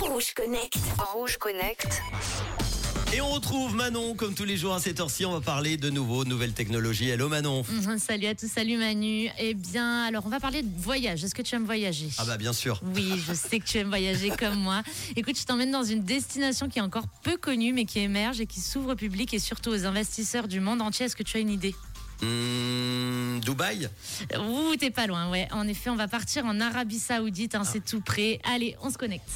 Rouge Connect. Rouge Connect. Et on retrouve Manon, comme tous les jours à cette heure-ci, on va parler de nouveau nouvelles technologies. Hello Manon. Mhm, Salut à tous, salut Manu. Eh bien, alors on va parler de voyage. Est-ce que tu aimes voyager? Ah bah bien sûr. Oui, je sais que tu aimes voyager comme moi. Écoute, je t'emmène dans une destination qui est encore peu connue, mais qui émerge et qui s'ouvre au public et surtout aux investisseurs du monde entier. Est-ce que tu as une idée? Hmm, Dubaï Ouh, t'es pas loin, ouais. En effet, on va partir en Arabie Saoudite, hein, c'est tout près. Allez, on se connecte.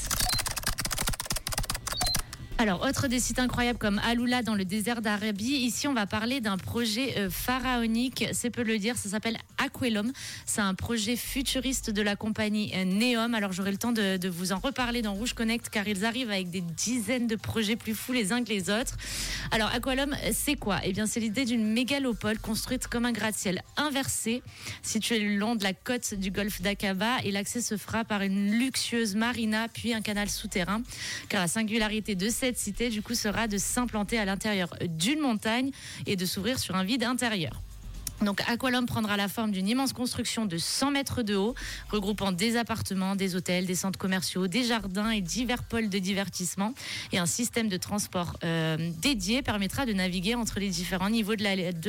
Alors, autre des sites incroyables comme Aloula dans le désert d'Arabie. Ici, on va parler d'un projet euh, pharaonique, c'est peu le dire, ça s'appelle Aquelum. C'est un projet futuriste de la compagnie euh, Neom. Alors, j'aurai le temps de, vous en reparler dans Rouge Connect car ils arrivent avec des dizaines de projets plus fous les uns que les autres. Alors, Aqualum, c'est quoi? Eh bien, c'est l'idée d'une mégalopole construite comme un gratte-ciel inversé, situé le long de la côte du golfe d'Aqaba. Et l'accès se fera par une luxueuse marina, puis un canal souterrain. Car la singularité de cette cité, du coup, sera de s'implanter à l'intérieur d'une montagne et de s'ouvrir sur un vide intérieur. Donc Aqualum prendra la forme d'une immense construction de 100 mètres de haut, regroupant des appartements, des hôtels, des centres commerciaux, des jardins et divers pôles de divertissement. Et un système de transport euh, dédié permettra de naviguer entre les différents niveaux de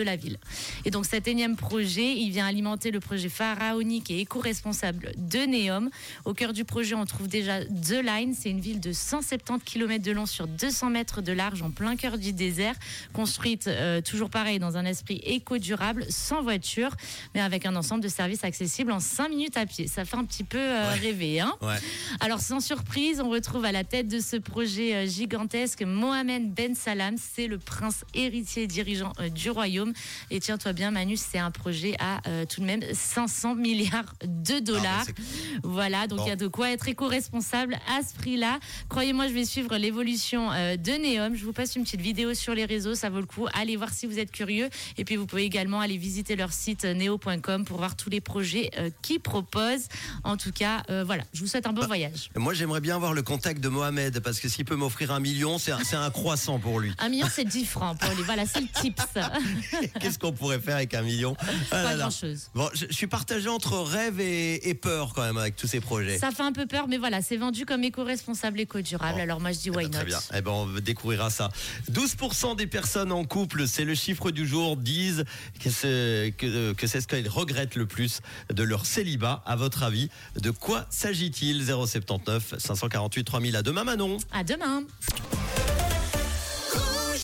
la, ville. Et donc cet énième projet, il vient alimenter le projet pharaonique et éco-responsable de Neom. Au cœur du projet, on trouve déjà The Line. C'est une ville de 170 km de long sur 200 mètres de large en plein cœur du désert, construite euh, toujours pareil dans un esprit éco-durable sans voiture, mais avec un ensemble de services accessibles en 5 minutes à pied. Ça fait un petit peu euh, Ouais. rêver. Hein Ouais. alors sans surprise, on retrouve à la tête de ce projet euh, gigantesque Mohamed Ben Salam. C'est le prince héritier dirigeant euh, du royaume. Et tiens-toi bien Manu, c'est un projet à euh, tout de même 500 milliards de dollars. Ah, bah, voilà, donc il Bon. y a de quoi être éco-responsable à ce prix-là. Croyez-moi, je vais suivre l'évolution de Neom. Je vous passe une petite vidéo sur les réseaux, ça vaut le coup. Allez voir si vous êtes curieux. Et puis vous pouvez également aller visiter leur site neo.com pour voir tous les projets euh, qu'ils proposent. En tout cas, euh, voilà, je vous souhaite un bon voyage. Moi j'aimerais bien avoir le contact de Mohamed parce que s'il peut m'offrir un million, c'est un, croissant pour lui. Un million, c'est 10 francs pour lui. Voilà, c'est le tips. Qu'est-ce qu'on pourrait faire avec un million? Ah Pas là. grand-chose. Bon, je, je suis partagé entre rêve et, et peur quand même avec tous ces projets. Ça fait un peu peur, mais voilà, c'est vendu comme éco-responsable, éco-durable. Bon. Alors moi, je dis Eh why ben, Très not? bien. Eh ben, on découvrira ça. 12% des personnes en couple, c'est le chiffre du jour, disent que c'est que, que c'est ce qu'ils regrettent le plus de leur célibat. À votre avis, de quoi s'agit-il? 079 548 3000 à demain Manon. À demain.